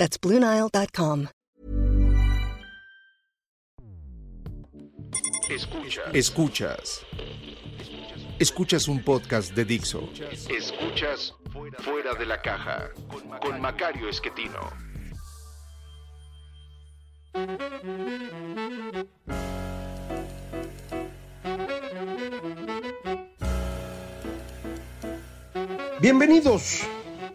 That's BlueNile.com. Escuchas. Escuchas. Escuchas un podcast de Dixo. Escuchas Fuera de la Caja con Macario Esquetino. Bienvenidos.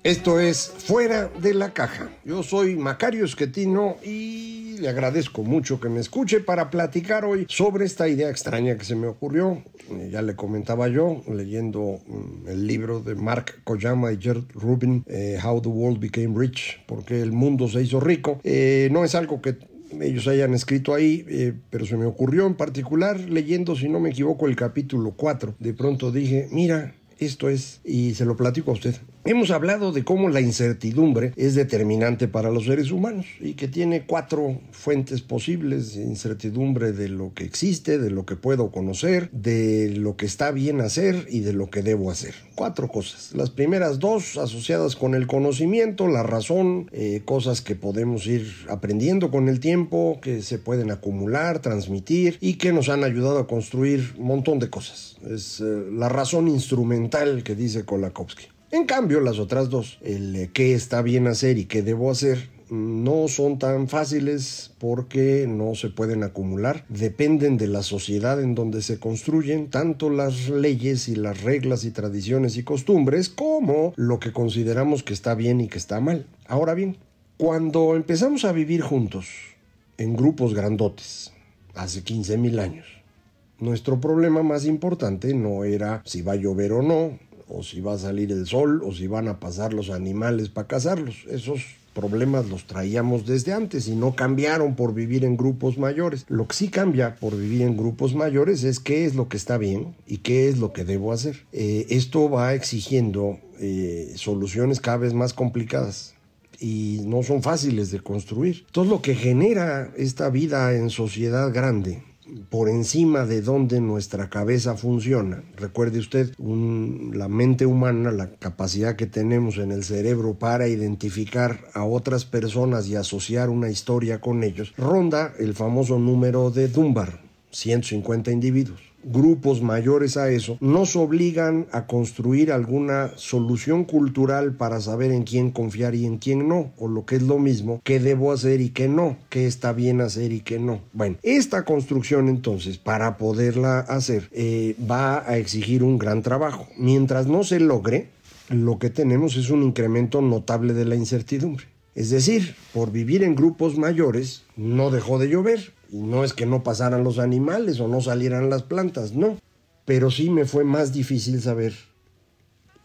Esto es Fuera de la Caja. Yo soy Macario Esquetino y le agradezco mucho que me escuche para platicar hoy sobre esta idea extraña que se me ocurrió. Eh, Ya le comentaba yo leyendo mm, el libro de Mark Koyama y Gerd Rubin, eh, How the World Became Rich, porque el mundo se hizo rico. Eh, no es algo que ellos hayan escrito ahí, pero se me ocurrió en particular leyendo, si no me equivoco, el capítulo 4. De pronto dije, mira, esto es, y se lo platico a usted. Hemos hablado de cómo la incertidumbre es determinante para los seres humanos y que tiene cuatro fuentes posibles. Incertidumbre de lo que existe, de lo que puedo conocer, de lo que está bien hacer y de lo que debo hacer. Cuatro cosas. Las primeras dos asociadas con el conocimiento, la razón, eh, cosas que podemos ir aprendiendo con el tiempo, que se pueden acumular, transmitir y que nos han ayudado a construir un montón de cosas. Es eh, la razón instrumental que dice Kolakowski. En cambio, las otras dos, el qué está bien hacer y qué debo hacer, no son tan fáciles porque no se pueden acumular. Dependen de la sociedad en donde se construyen tanto las leyes y las reglas y tradiciones y costumbres como lo que consideramos que está bien y que está mal. Ahora bien, cuando empezamos a vivir juntos en grupos grandotes, hace 15 mil años, nuestro problema más importante no era si va a llover o no, o si va a salir el sol, o si van a pasar los animales para cazarlos. Esos problemas los traíamos desde antes y no cambiaron por vivir en grupos mayores. Lo que sí cambia por vivir en grupos mayores es qué es lo que está bien y qué es lo que debo hacer. Eh, esto va exigiendo eh, soluciones cada vez más complicadas y no son fáciles de construir. Todo lo que genera esta vida en sociedad grande por encima de donde nuestra cabeza funciona. Recuerde usted, la mente humana, la capacidad que tenemos en el cerebro para identificar a otras personas y asociar una historia con ellos, ronda el famoso número de Dunbar, 150 individuos grupos mayores a eso, nos obligan a construir alguna solución cultural para saber en quién confiar y en quién no, o lo que es lo mismo, qué debo hacer y qué no, qué está bien hacer y qué no. Bueno, esta construcción entonces, para poderla hacer, eh, va a exigir un gran trabajo. Mientras no se logre, lo que tenemos es un incremento notable de la incertidumbre. Es decir, por vivir en grupos mayores, no dejó de llover, y no es que no pasaran los animales o no salieran las plantas, no. Pero sí me fue más difícil saber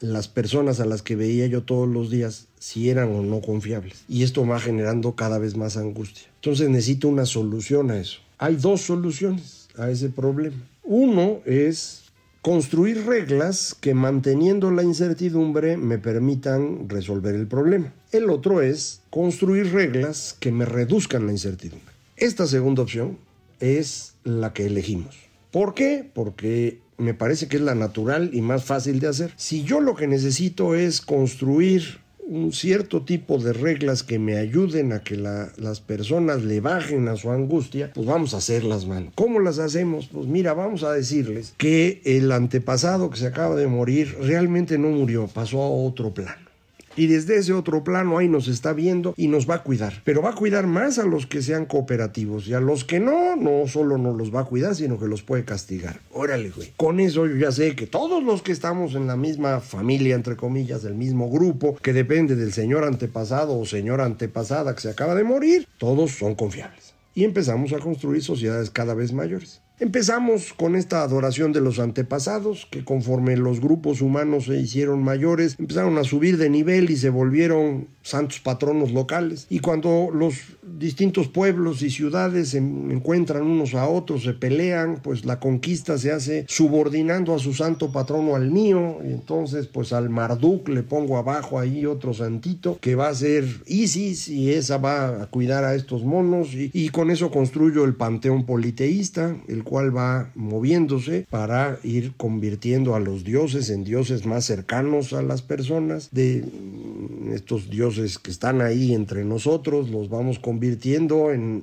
las personas a las que veía yo todos los días si eran o no confiables. Y esto va generando cada vez más angustia. Entonces necesito una solución a eso. Hay dos soluciones a ese problema. Uno es construir reglas que manteniendo la incertidumbre me permitan resolver el problema. El otro es construir reglas que me reduzcan la incertidumbre. Esta segunda opción es la que elegimos. ¿Por qué? Porque me parece que es la natural y más fácil de hacer. Si yo lo que necesito es construir un cierto tipo de reglas que me ayuden a que la, las personas le bajen a su angustia, pues vamos a hacerlas, man. ¿Cómo las hacemos? Pues mira, vamos a decirles que el antepasado que se acaba de morir realmente no murió, pasó a otro plano. Y desde ese otro plano ahí nos está viendo y nos va a cuidar. Pero va a cuidar más a los que sean cooperativos. Y a los que no, no solo no los va a cuidar, sino que los puede castigar. Órale, güey. Con eso yo ya sé que todos los que estamos en la misma familia, entre comillas, del mismo grupo, que depende del señor antepasado o señora antepasada que se acaba de morir, todos son confiables. Y empezamos a construir sociedades cada vez mayores. Empezamos con esta adoración de los antepasados, que conforme los grupos humanos se hicieron mayores, empezaron a subir de nivel y se volvieron santos patronos locales. Y cuando los distintos pueblos y ciudades se encuentran unos a otros, se pelean, pues la conquista se hace subordinando a su santo patrono al mío. Y entonces, pues al Marduk le pongo abajo ahí otro santito que va a ser Isis y esa va a cuidar a estos monos. Y, con eso construyo el panteón politeísta, el cual va moviéndose para ir convirtiendo a los dioses en dioses más cercanos a las personas, de mm, estos dioses que están ahí entre nosotros, los vamos convirtiendo en,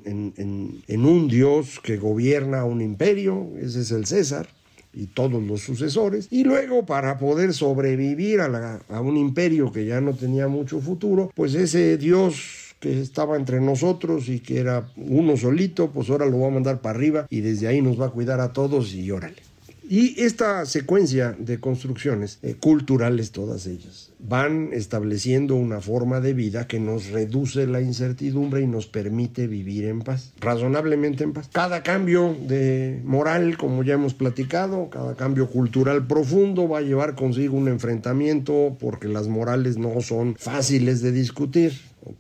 en un dios que gobierna un imperio, ese es el César y todos los sucesores. Y luego para poder sobrevivir a, la, a, un imperio que ya no tenía mucho futuro, pues ese dios que estaba entre nosotros y que era uno solito, pues ahora lo va a mandar para arriba y desde ahí nos va a cuidar a todos y órale. Y esta secuencia de construcciones eh, culturales, todas ellas, van estableciendo una forma de vida que nos reduce la incertidumbre y nos permite vivir en paz, razonablemente en paz. Cada cambio de moral, como ya hemos platicado, cada cambio cultural profundo va a llevar consigo un enfrentamiento porque las morales no son fáciles de discutir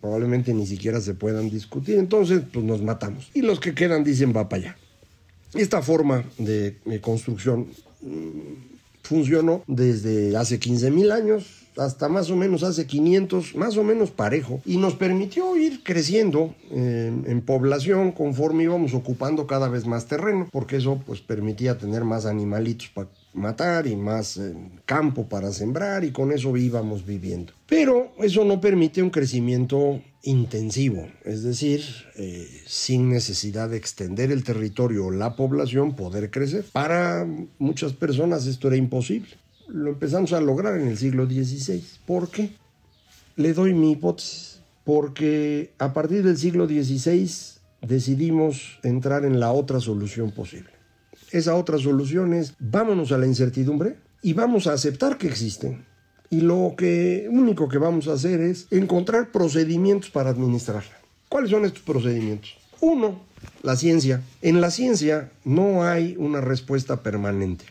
probablemente ni siquiera se puedan discutir. Entonces, pues nos matamos. Y los que quedan dicen va para allá. Esta forma de, construcción mm, funcionó desde hace 15 mil años hasta más o menos hace 500, más o menos parejo, y nos permitió ir creciendo en población conforme íbamos ocupando cada vez más terreno, porque eso pues permitía tener más animalitos para matar y más eh, campo para sembrar y con eso íbamos viviendo. Pero eso no permite un crecimiento intensivo, es decir, eh, sin necesidad de extender el territorio o la población, poder crecer. Para muchas personas esto era imposible. Lo empezamos a lograr en el siglo XVI. ¿Por qué? Le doy mi hipótesis. Porque a partir del siglo XVI decidimos entrar en la otra solución posible esa otra solución es vámonos a la incertidumbre y vamos a aceptar que existen. Y lo único que vamos a hacer es encontrar procedimientos para administrarla. ¿Cuáles son estos procedimientos? Uno, la ciencia. En la ciencia no hay una respuesta permanente.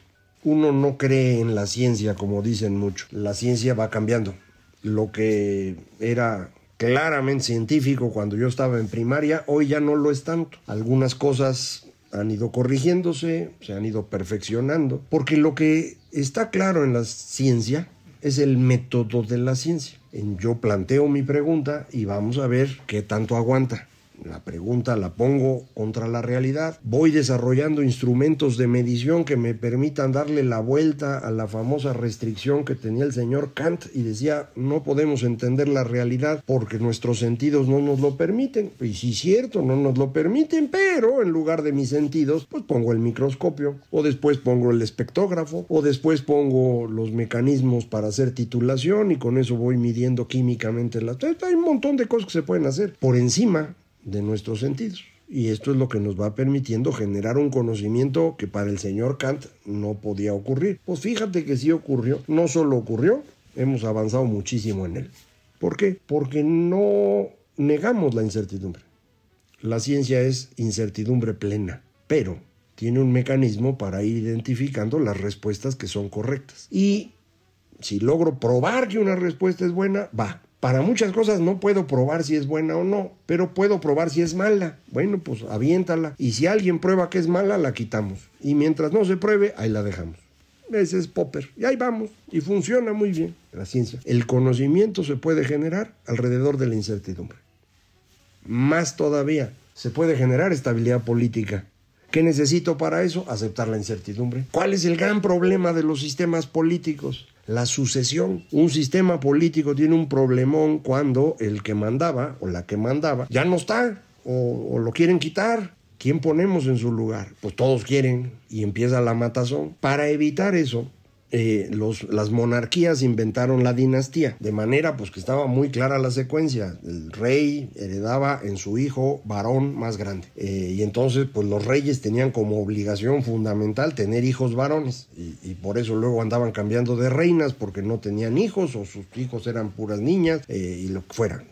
Uno no cree en la ciencia como dicen mucho. La ciencia va cambiando. Lo que era claramente científico cuando yo estaba en primaria, hoy ya no lo es tanto. Algunas cosas han ido corrigiéndose, se han ido perfeccionando, porque lo que está claro en la ciencia es el método de la ciencia. Yo planteo mi pregunta y vamos a ver qué tanto aguanta. La pregunta la pongo contra la realidad. Voy desarrollando instrumentos de medición que me permitan darle la vuelta a la famosa restricción que tenía el señor Kant y decía no podemos entender la realidad porque nuestros sentidos no nos lo permiten. Y sí cierto, no nos lo permiten, pero en lugar de mis sentidos, pues pongo el microscopio o después pongo el espectógrafo o después pongo los mecanismos para hacer titulación y con eso voy midiendo químicamente las... Hay un montón de cosas que se pueden hacer por encima de nuestros sentidos. Y esto es lo que nos va permitiendo generar un conocimiento que para el señor Kant no podía ocurrir. Pues fíjate que sí ocurrió. No solo ocurrió, hemos avanzado muchísimo en él. ¿Por qué? Porque no negamos la incertidumbre. La ciencia es incertidumbre plena, pero tiene un mecanismo para ir identificando las respuestas que son correctas. Y si logro probar que una respuesta es buena, va, para muchas cosas no puedo probar si es buena o no, pero puedo probar si es mala. Bueno, pues aviéntala. Y si alguien prueba que es mala, la quitamos. Y mientras no se pruebe, ahí la dejamos. Ese es Popper. Y ahí vamos. Y funciona muy bien la ciencia. El conocimiento se puede generar alrededor de la incertidumbre. Más todavía, se puede generar estabilidad política. ¿Qué necesito para eso? Aceptar la incertidumbre. ¿Cuál es el gran problema de los sistemas políticos? La sucesión. Un sistema político tiene un problemón cuando el que mandaba o la que mandaba ya no está o, lo quieren quitar. ¿Quién ponemos en su lugar? Pues todos quieren y empieza la matazón. Para evitar eso, eh, los, las monarquías inventaron la dinastía, de manera pues que estaba muy clara la secuencia. El rey heredaba en su hijo varón más grande. Eh, y entonces pues los reyes tenían como obligación fundamental tener hijos varones. Y, por eso luego andaban cambiando de reinas porque no tenían hijos o sus hijos eran puras niñas eh, y lo que fuera.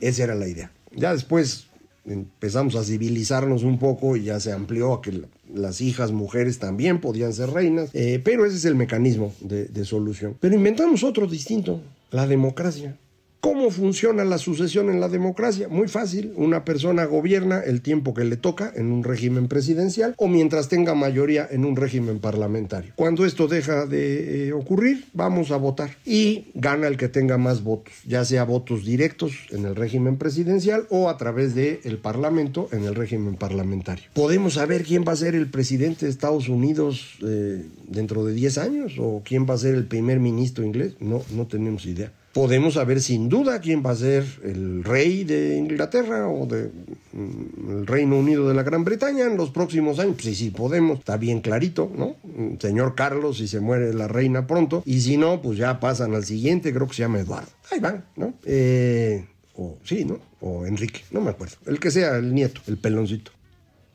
esa era la idea. Ya después empezamos a civilizarnos un poco y ya se amplió a que las hijas mujeres también podían ser reinas, eh, pero ese es el mecanismo de, de solución. Pero inventamos otro distinto, la democracia. ¿Cómo funciona la sucesión en la democracia? Muy fácil. Una persona gobierna el tiempo que le toca en un régimen presidencial o mientras tenga mayoría en un régimen parlamentario. Cuando esto deja de eh, ocurrir, vamos a votar y gana el que tenga más votos, ya sea votos directos en el régimen presidencial o a través del el parlamento en el régimen parlamentario. ¿Podemos saber quién va a ser el presidente de Estados Unidos eh, dentro de 10 años o quién va a ser el primer ministro inglés? No, no tenemos idea podemos saber sin duda quién va a ser el rey de Inglaterra o del de, Reino Unido de la Gran Bretaña en los próximos años. Pues sí, sí, podemos, está bien clarito, ¿no? Señor Carlos, si se muere la reina pronto, y si no, pues ya pasan al siguiente, creo que se llama Eduardo. Ahí van, ¿no? Eh, o sí, ¿no? O Enrique, no me acuerdo. El que sea el nieto, el peloncito.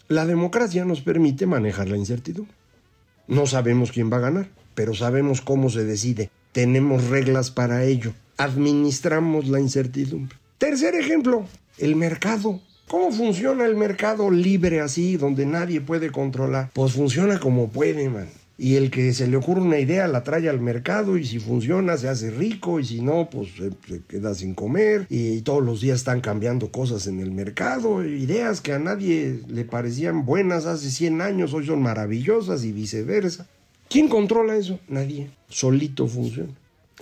La democracia nos permite manejar la incertidumbre. No sabemos quién va a ganar, pero sabemos cómo se decide. Tenemos reglas para ello administramos la incertidumbre. Tercer ejemplo, el mercado. ¿Cómo funciona el mercado libre así, donde nadie puede controlar? Pues funciona como puede, man. Y el que se le ocurre una idea la trae al mercado y si funciona se hace rico y si no, pues se, queda sin comer y, todos los días están cambiando cosas en el mercado. Ideas que a nadie le parecían buenas hace 100 años hoy son maravillosas y viceversa. ¿Quién controla eso? Nadie. Solito funciona.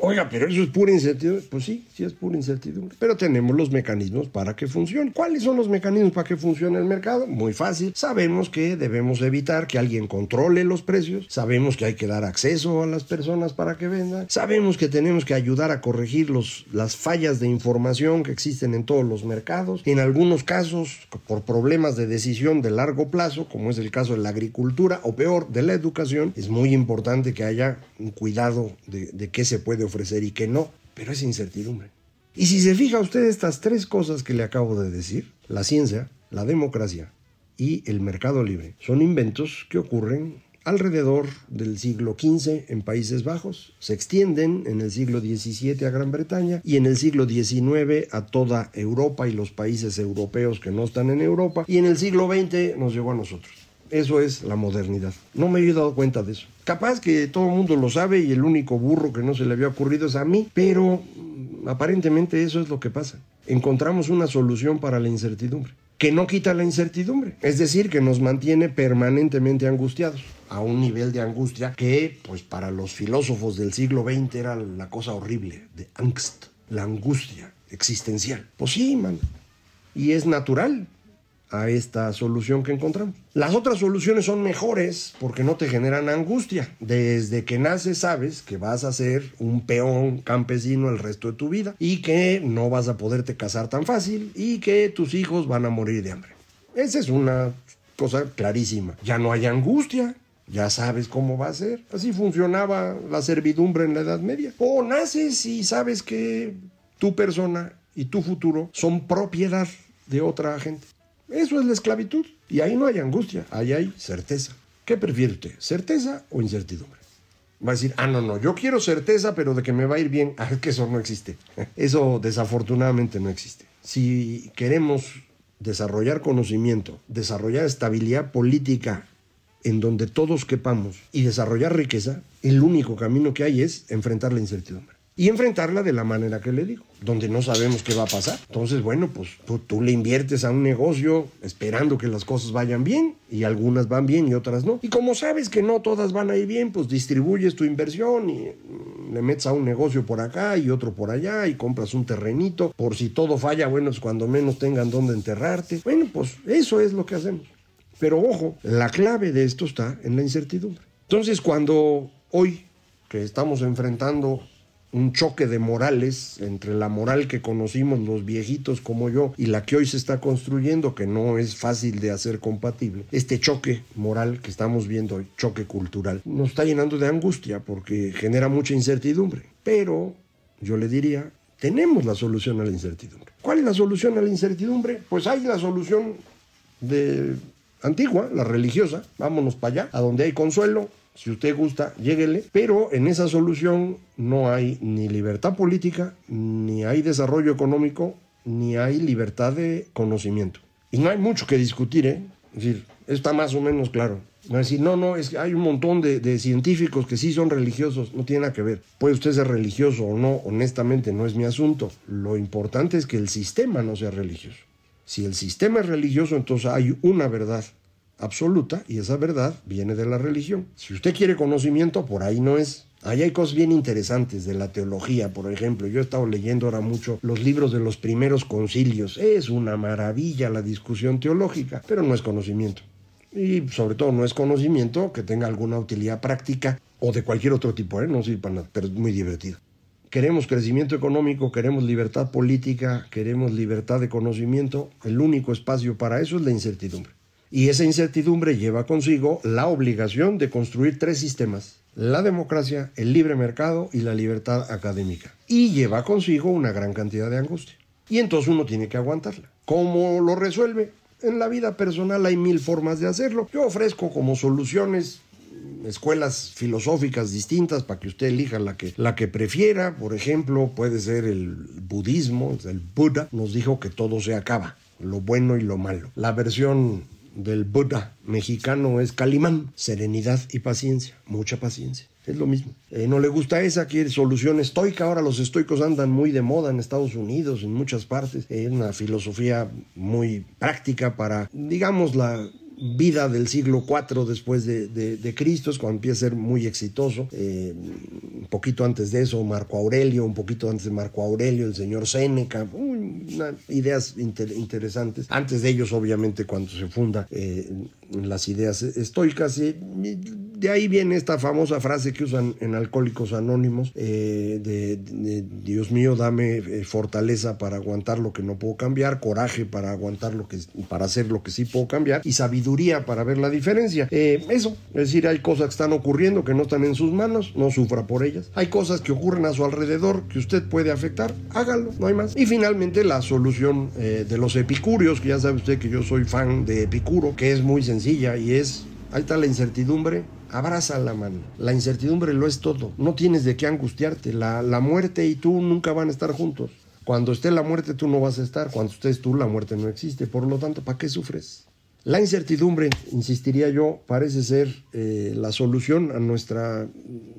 Oiga, pero eso es pura incertidumbre. Pues sí, sí es pura incertidumbre. Pero tenemos los mecanismos para que funcione. ¿Cuáles son los mecanismos para que funcione el mercado? Muy fácil. Sabemos que debemos evitar que alguien controle los precios. Sabemos que hay que dar acceso a las personas para que vendan. Sabemos que tenemos que ayudar a corregir los, las fallas de información que existen en todos los mercados. En algunos casos, por problemas de decisión de largo plazo, como es el caso de la agricultura o peor, de la educación, es muy importante que haya un cuidado de, de qué se puede ofrecer y que no, pero es incertidumbre. Y si se fija usted estas tres cosas que le acabo de decir, la ciencia, la democracia y el mercado libre, son inventos que ocurren alrededor del siglo XV en Países Bajos, se extienden en el siglo XVII a Gran Bretaña y en el siglo XIX a toda Europa y los países europeos que no están en Europa y en el siglo XX nos llegó a nosotros. Eso es la modernidad. No me he dado cuenta de eso. Capaz que todo el mundo lo sabe y el único burro que no se le había ocurrido es a mí, pero mm, aparentemente eso es lo que pasa. Encontramos una solución para la incertidumbre, que no quita la incertidumbre, es decir, que nos mantiene permanentemente angustiados, a un nivel de angustia que, pues para los filósofos del siglo XX era la cosa horrible, de angst, la angustia existencial. Pues sí, man. Y es natural, a esta solución que encontramos. Las otras soluciones son mejores porque no te generan angustia. Desde que naces sabes que vas a ser un peón campesino el resto de tu vida y que no vas a poderte casar tan fácil y que tus hijos van a morir de hambre. Esa es una cosa clarísima. Ya no hay angustia. Ya sabes cómo va a ser. Así funcionaba la servidumbre en la Edad Media. O naces y sabes que tu persona y tu futuro son propiedad de otra gente. Eso es la esclavitud. Y ahí no hay angustia, ahí hay certeza. ¿Qué prefiere usted? ¿Certeza o incertidumbre? Va a decir, ah, no, no, yo quiero certeza, pero de que me va a ir bien. Ah, que eso no existe. Eso desafortunadamente no existe. Si queremos desarrollar conocimiento, desarrollar estabilidad política en donde todos quepamos y desarrollar riqueza, el único camino que hay es enfrentar la incertidumbre y enfrentarla de la manera que le digo, donde no sabemos qué va a pasar. Entonces, bueno, pues tú, le inviertes a un negocio esperando que las cosas vayan bien y algunas van bien y otras no. Y como sabes que no todas van a ir bien, pues distribuyes tu inversión y mm, le metes a un negocio por acá y otro por allá y compras un terrenito. Por si todo falla, bueno, es cuando menos tengan dónde enterrarte. Bueno, pues eso es lo que hacemos. Pero ojo, la clave de esto está en la incertidumbre. Entonces, cuando hoy que estamos enfrentando un choque de morales entre la moral que conocimos los viejitos como yo y la que hoy se está construyendo, que no es fácil de hacer compatible. Este choque moral que estamos viendo hoy, choque cultural, nos está llenando de angustia porque genera mucha incertidumbre. Pero yo le diría, tenemos la solución a la incertidumbre. ¿Cuál es la solución a la incertidumbre? Pues hay la solución de antigua, la religiosa. Vámonos para allá, a donde hay consuelo, si usted gusta, lléguele, pero en esa solución no hay ni libertad política, ni hay desarrollo económico, ni hay libertad de conocimiento. Y no hay mucho que discutir, ¿eh? Es decir, está más o menos claro. A decir, no, no, es que hay un montón de, de, científicos que sí son religiosos, no tiene nada que ver. Puede usted ser religioso o no, honestamente no es mi asunto. Lo importante es que el sistema no sea religioso. Si el sistema es religioso, entonces hay una verdad absoluta y esa verdad viene de la religión. Si usted quiere conocimiento, por ahí no es. Ahí hay cosas bien interesantes de la teología, por ejemplo. Yo he estado leyendo ahora mucho los libros de los primeros concilios. Es una maravilla la discusión teológica, pero no es conocimiento. Y sobre todo no es conocimiento que tenga alguna utilidad práctica o de cualquier otro tipo, ¿eh? no sirve para nada, pero es muy divertido. Queremos crecimiento económico, queremos libertad política, queremos libertad de conocimiento. El único espacio para eso es la incertidumbre. Y esa incertidumbre lleva consigo la obligación de construir tres sistemas la democracia, el libre mercado y la libertad académica. Y lleva consigo una gran cantidad de angustia. Y entonces uno tiene que aguantarla. ¿Cómo lo resuelve? En la vida personal hay mil formas de hacerlo. Yo ofrezco como soluciones escuelas filosóficas distintas para que usted elija la que, la que prefiera. Por ejemplo, puede ser el budismo, el Buda nos dijo que todo se acaba, lo bueno y lo malo. La versión del Buda mexicano es Calimán, serenidad y paciencia, mucha paciencia. Es lo mismo. Eh, no le gusta esa, quiere solución estoica. Ahora los estoicos andan muy de moda en Estados Unidos, en muchas partes. Es una filosofía muy práctica para, digamos, la vida del siglo IV después de, Cristo, es cuando empieza a ser muy exitoso. Eh, un poquito antes de eso, Marco Aurelio, un poquito antes de Marco Aurelio, el señor Séneca, ideas interesantes. Antes de ellos, obviamente, cuando se funda eh, las ideas estoicas. Y de ahí viene esta famosa frase que usan en Alcohólicos Anónimos, eh, de, Dios mío, dame eh, fortaleza para aguantar lo que no puedo cambiar, coraje para aguantar lo que, para hacer lo que sí puedo cambiar y sabiduría para ver la diferencia. Eh, eso, es decir, hay cosas que están ocurriendo que no están en sus manos, no sufra por ellas. Hay cosas que ocurren a su alrededor que usted puede afectar, hágalo, no hay más. Y finalmente la solución de los epicúreos, que ya sabe usted que yo soy fan de Epicuro, que es muy sencilla y es, ahí está la incertidumbre, abraza la mano. La incertidumbre lo es todo. No tienes de qué angustiarte. La, la muerte y tú nunca van a estar juntos. Cuando esté la muerte tú no vas a estar. Cuando estés tú la muerte no existe. Por lo tanto, ¿para qué sufres? La incertidumbre, insistiría yo, parece ser eh, la solución a nuestra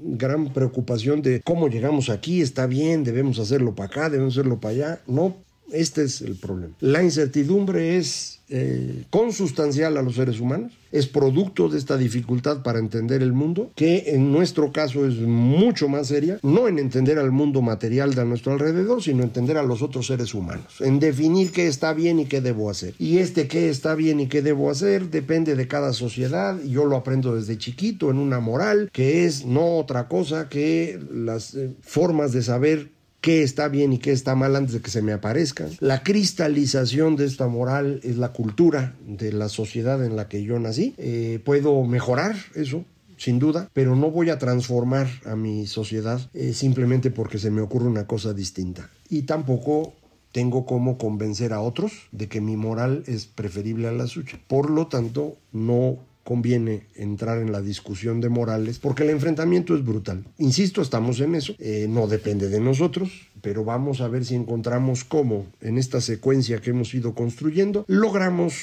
gran preocupación de cómo llegamos aquí, está bien, debemos hacerlo para acá, debemos hacerlo para allá. No, este es el problema. La incertidumbre es eh, consustancial a los seres humanos, es producto de esta dificultad para entender el mundo, que en nuestro caso es mucho más seria, no en entender al mundo material de nuestro alrededor, sino entender a los otros seres humanos, en definir qué está bien y qué debo hacer. Y este qué está bien y qué debo hacer depende de cada sociedad, yo lo aprendo desde chiquito en una moral, que es no otra cosa que las eh, formas de saber qué está bien y qué está mal antes de que se me aparezcan. La cristalización de esta moral es la cultura de la sociedad en la que yo nací. Eh, puedo mejorar eso, sin duda, pero no voy a transformar a mi sociedad eh, simplemente porque se me ocurre una cosa distinta. Y tampoco tengo cómo convencer a otros de que mi moral es preferible a la suya. Por lo tanto, no conviene entrar en la discusión de morales porque el enfrentamiento es brutal. Insisto, estamos en eso, eh, no depende de nosotros, pero vamos a ver si encontramos cómo en esta secuencia que hemos ido construyendo logramos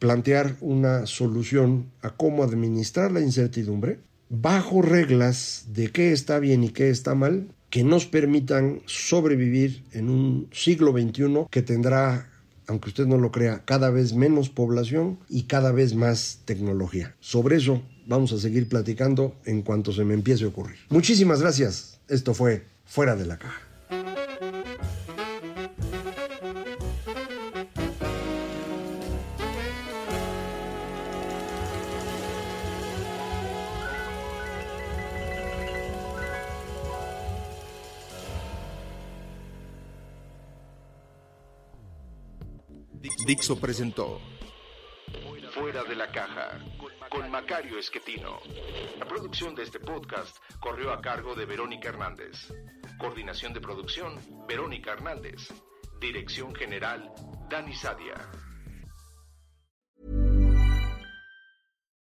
plantear una solución a cómo administrar la incertidumbre bajo reglas de qué está bien y qué está mal que nos permitan sobrevivir en un siglo XXI que tendrá aunque usted no lo crea, cada vez menos población y cada vez más tecnología. Sobre eso vamos a seguir platicando en cuanto se me empiece a ocurrir. Muchísimas gracias. Esto fue Fuera de la Caja. Dixo presentó Fuera de la caja con Macario Esquetino. La producción de este podcast corrió a cargo de Verónica Hernández. Coordinación de producción, Verónica Hernández. Dirección general, Dani Sadia.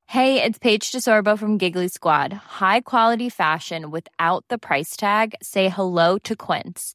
Hey, it's Paige DeSorbo from Giggly Squad. High quality fashion without the price tag. Say hello to Quince.